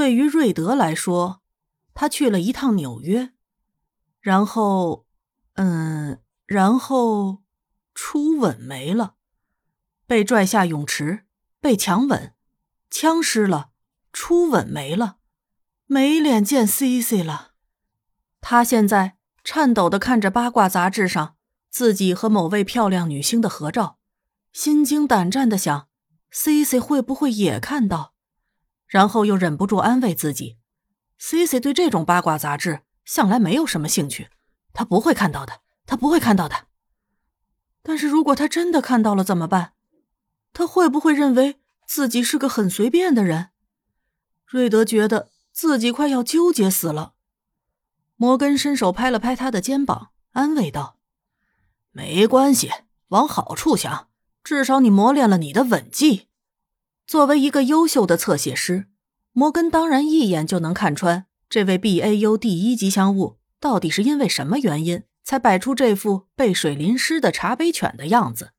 对于瑞德来说，他去了一趟纽约，然后，嗯，然后初吻没了，被拽下泳池，被强吻，枪湿了，初吻没了，没脸见 C C 了。他现在颤抖的看着八卦杂志上自己和某位漂亮女星的合照，心惊胆战的想：C C 会不会也看到？然后又忍不住安慰自己，Cici 对这种八卦杂志向来没有什么兴趣，他不会看到的，他不会看到的。但是如果他真的看到了怎么办？他会不会认为自己是个很随便的人？”瑞德觉得自己快要纠结死了。摩根伸手拍了拍他的肩膀，安慰道：“没关系，往好处想，至少你磨练了你的吻技。”作为一个优秀的侧写师，摩根当然一眼就能看穿这位 B A U 第一吉祥物到底是因为什么原因才摆出这副被水淋湿的茶杯犬的样子。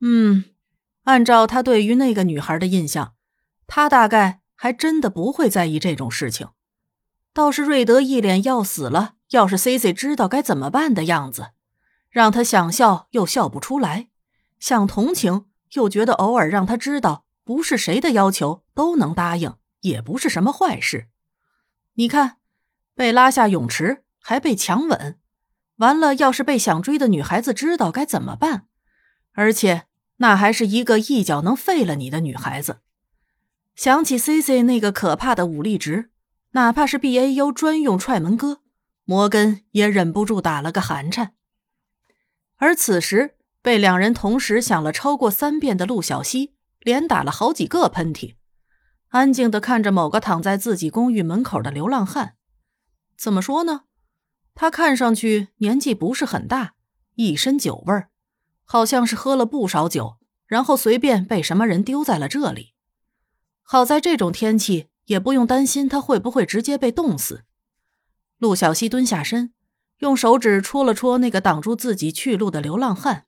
嗯，按照他对于那个女孩的印象，他大概还真的不会在意这种事情。倒是瑞德一脸要死了，要是 C C 知道该怎么办的样子，让他想笑又笑不出来，想同情又觉得偶尔让他知道。不是谁的要求都能答应，也不是什么坏事。你看，被拉下泳池，还被强吻，完了，要是被想追的女孩子知道该怎么办？而且那还是一个一脚能废了你的女孩子。想起 C C 那个可怕的武力值，哪怕是 B A U 专用踹门哥，摩根也忍不住打了个寒颤。而此时，被两人同时想了超过三遍的陆小西。连打了好几个喷嚏，安静的看着某个躺在自己公寓门口的流浪汉。怎么说呢？他看上去年纪不是很大，一身酒味儿，好像是喝了不少酒，然后随便被什么人丢在了这里。好在这种天气也不用担心他会不会直接被冻死。陆小西蹲下身，用手指戳了戳那个挡住自己去路的流浪汉。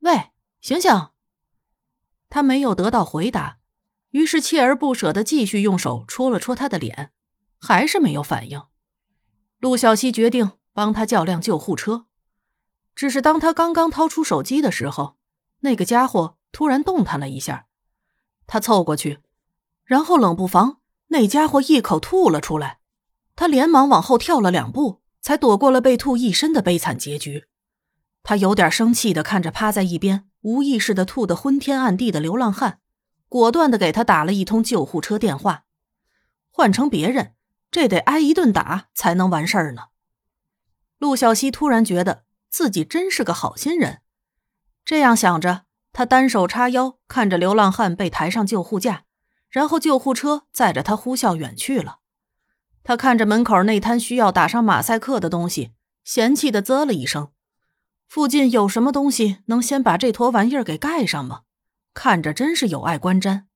喂，醒醒！他没有得到回答，于是锲而不舍地继续用手戳了戳他的脸，还是没有反应。陆小西决定帮他叫辆救护车，只是当他刚刚掏出手机的时候，那个家伙突然动弹了一下。他凑过去，然后冷不防，那家伙一口吐了出来。他连忙往后跳了两步，才躲过了被吐一身的悲惨结局。他有点生气地看着趴在一边。无意识的吐得昏天暗地的流浪汉，果断的给他打了一通救护车电话。换成别人，这得挨一顿打才能完事儿呢。陆小西突然觉得自己真是个好心人。这样想着，他单手叉腰，看着流浪汉被抬上救护架，然后救护车载着他呼啸远去了。他看着门口那摊需要打上马赛克的东西，嫌弃的啧了一声。附近有什么东西能先把这坨玩意儿给盖上吗？看着真是有碍观瞻。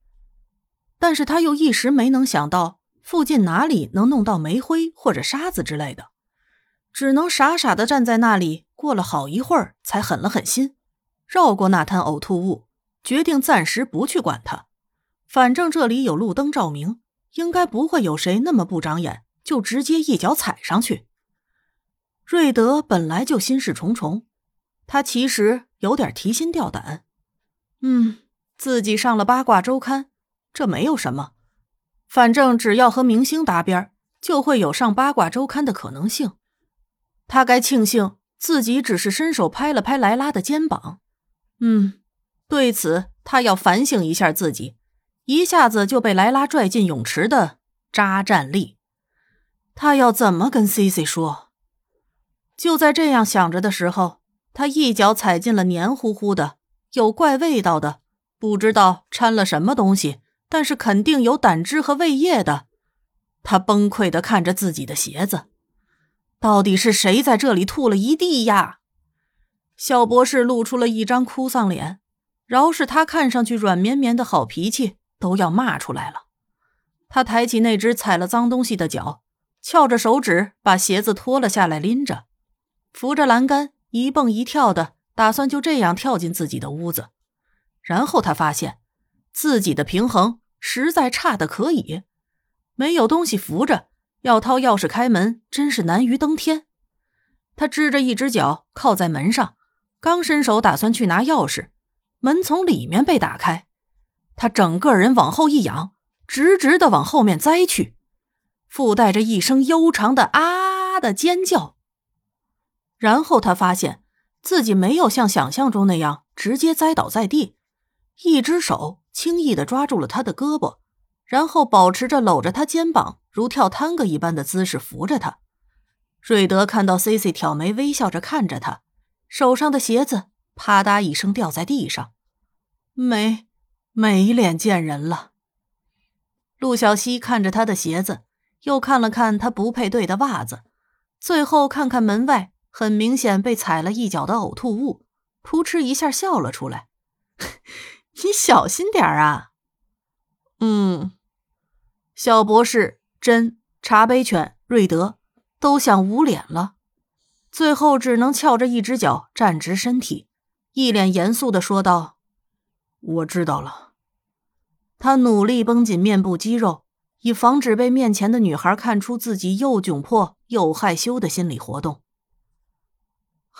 但是他又一时没能想到附近哪里能弄到煤灰或者沙子之类的，只能傻傻的站在那里。过了好一会儿，才狠了狠心，绕过那滩呕吐物，决定暂时不去管它。反正这里有路灯照明，应该不会有谁那么不长眼，就直接一脚踩上去。瑞德本来就心事重重。他其实有点提心吊胆，嗯，自己上了八卦周刊，这没有什么，反正只要和明星搭边就会有上八卦周刊的可能性。他该庆幸自己只是伸手拍了拍莱拉的肩膀，嗯，对此他要反省一下自己，一下子就被莱拉拽进泳池的渣战力，他要怎么跟 C C 说？就在这样想着的时候。他一脚踩进了黏糊糊的、有怪味道的、不知道掺了什么东西，但是肯定有胆汁和胃液的。他崩溃的看着自己的鞋子，到底是谁在这里吐了一地呀？小博士露出了一张哭丧脸，饶是他看上去软绵绵的好脾气，都要骂出来了。他抬起那只踩了脏东西的脚，翘着手指把鞋子脱了下来，拎着，扶着栏杆。一蹦一跳的，打算就这样跳进自己的屋子，然后他发现自己的平衡实在差的可以。没有东西扶着，要掏钥匙开门，真是难于登天。他支着一只脚靠在门上，刚伸手打算去拿钥匙，门从里面被打开，他整个人往后一仰，直直的往后面栽去，附带着一声悠长的啊的尖叫。然后他发现自己没有像想象中那样直接栽倒在地，一只手轻易的抓住了他的胳膊。然后保持着搂着他肩膀，如跳探戈一般的姿势扶着他。瑞德看到 Cici 挑眉微笑着看着他，手上的鞋子啪嗒一声掉在地上，没没脸见人了。陆小西看着他的鞋子，又看了看他不配对的袜子，最后看看门外很明显被踩了一脚的呕吐物，扑哧一下笑了出来：“ 你小心点儿啊。”嗯。小博士、真茶杯犬、瑞德都想捂脸了，最后只能翘着一只脚站直身体，一脸严肃的说道：“我知道了。”他努力绷紧面部肌肉，以防止被面前的女孩看出自己又窘迫又害羞的心理活动。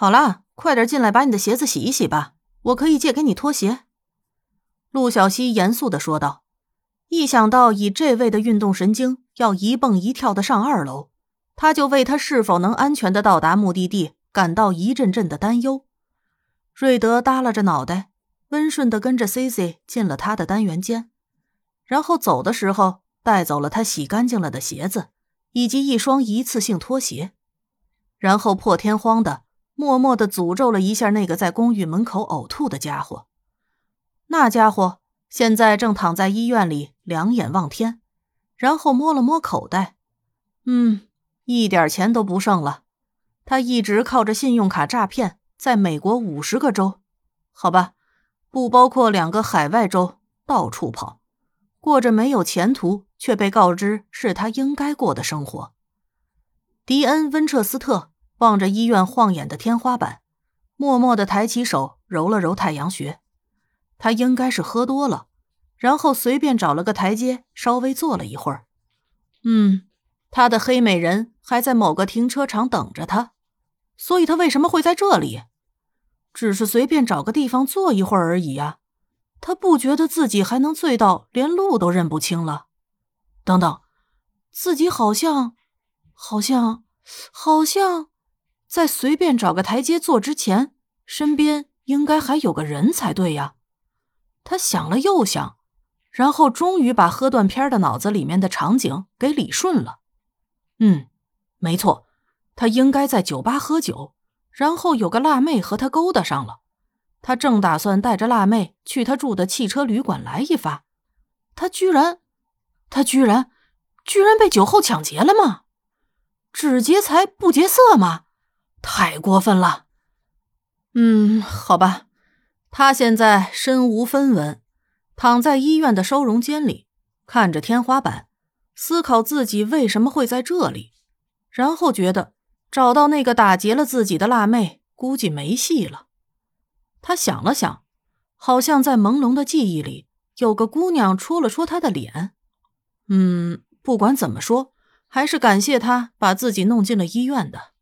好了，快点进来把你的鞋子洗一洗吧，我可以借给你拖鞋。”陆小西严肃的说道。一想到以这位的运动神经要一蹦一跳的上二楼，他就为他是否能安全的到达目的地感到一阵阵的担忧。瑞德耷拉着脑袋，温顺的跟着 Cici 进了他的单元间，然后走的时候带走了他洗干净了的鞋子以及一双一次性拖鞋，然后破天荒的默默的诅咒了一下那个在公寓门口呕吐的家伙。那家伙。现在正躺在医院里，两眼望天，然后摸了摸口袋，嗯，一点钱都不剩了。他一直靠着信用卡诈骗，在美国五十个州，好吧，不包括两个海外州，到处跑，过着没有前途却被告知是他应该过的生活。迪恩·温彻斯特望着医院晃眼的天花板，默默地抬起手揉了揉太阳穴。他应该是喝多了，然后随便找了个台阶，稍微坐了一会儿。嗯，他的黑美人还在某个停车场等着他，所以他为什么会在这里？只是随便找个地方坐一会儿而已呀。他不觉得自己还能醉到连路都认不清了。等等，自己好像，好像，好像，在随便找个台阶坐之前，身边应该还有个人才对呀。他想了又想，然后终于把喝断片的脑子里面的场景给理顺了。嗯，没错，他应该在酒吧喝酒，然后有个辣妹和他勾搭上了。他正打算带着辣妹去他住的汽车旅馆来一发，他居然，他居然，居然被酒后抢劫了吗？只劫财不劫色吗？太过分了。嗯，好吧。他现在身无分文，躺在医院的收容间里，看着天花板，思考自己为什么会在这里，然后觉得找到那个打劫了自己的辣妹估计没戏了。他想了想，好像在朦胧的记忆里有个姑娘戳了戳他的脸。嗯，不管怎么说，还是感谢他把自己弄进了医院的。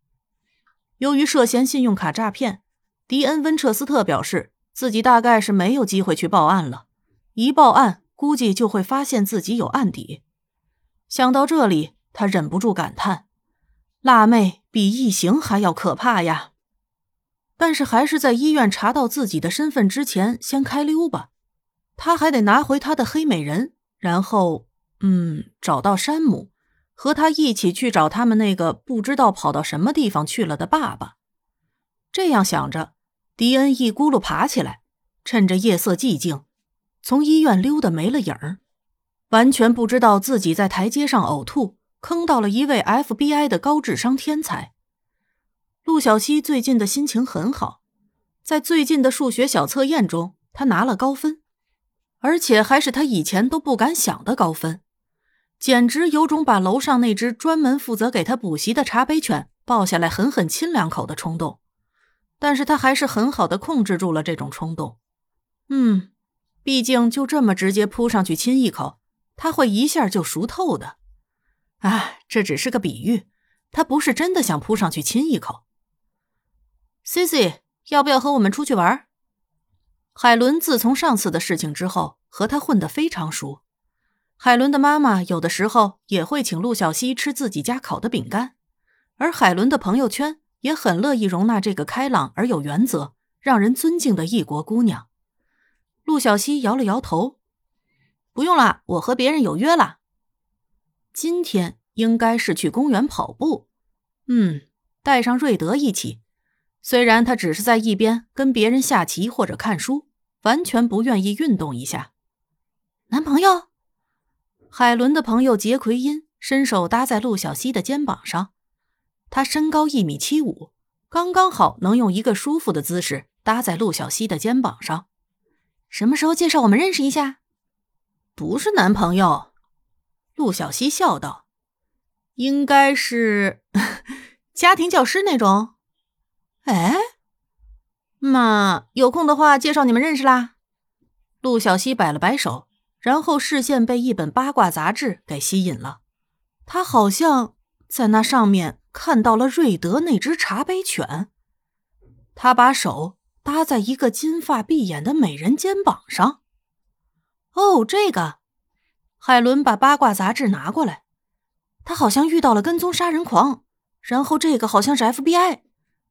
由于涉嫌信用卡诈骗，迪恩·温彻斯特表示。自己大概是没有机会去报案了，一报案估计就会发现自己有案底。想到这里，他忍不住感叹：“辣妹比异形还要可怕呀！”但是还是在医院查到自己的身份之前，先开溜吧。他还得拿回他的黑美人，然后，嗯，找到山姆，和他一起去找他们那个不知道跑到什么地方去了的爸爸。这样想着。迪恩一咕噜爬起来，趁着夜色寂静，从医院溜得没了影儿，完全不知道自己在台阶上呕吐，坑到了一位 FBI 的高智商天才。陆小西最近的心情很好，在最近的数学小测验中，他拿了高分，而且还是他以前都不敢想的高分，简直有种把楼上那只专门负责给他补习的茶杯犬抱下来狠狠亲两口的冲动。但是他还是很好的控制住了这种冲动。嗯，毕竟就这么直接扑上去亲一口，他会一下就熟透的。哎，这只是个比喻，他不是真的想扑上去亲一口。Cici，要不要和我们出去玩？海伦自从上次的事情之后，和他混得非常熟。海伦的妈妈有的时候也会请陆小西吃自己家烤的饼干，而海伦的朋友圈也很乐意容纳这个开朗而有原则、让人尊敬的异国姑娘。陆小西摇了摇头：“不用了，我和别人有约了。今天应该是去公园跑步。嗯，带上瑞德一起。虽然他只是在一边跟别人下棋或者看书，完全不愿意运动一下。男朋友。”海伦的朋友杰奎因伸手搭在陆小西的肩膀上，他身高一米七五，刚刚好能用一个舒服的姿势搭在陆小西的肩膀上。什么时候介绍我们认识一下？不是男朋友，陆小西笑道：“应该是 家庭教师那种。”哎，那有空的话介绍你们认识啦。陆小西摆了摆手。然后视线被一本八卦杂志给吸引了，他好像在那上面看到了瑞德那只茶杯犬。他把手搭在一个金发碧眼的美人肩膀上。哦，这个，海伦把八卦杂志拿过来。他好像遇到了跟踪杀人狂，然后这个好像是 FBI。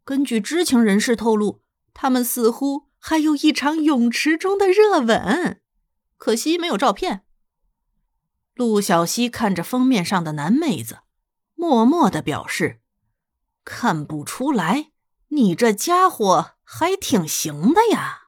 根据知情人士透露，他们似乎还有一场泳池中的热吻。可惜没有照片。陆小西看着封面上的男妹子，默默的表示：“看不出来，你这家伙还挺行的呀。”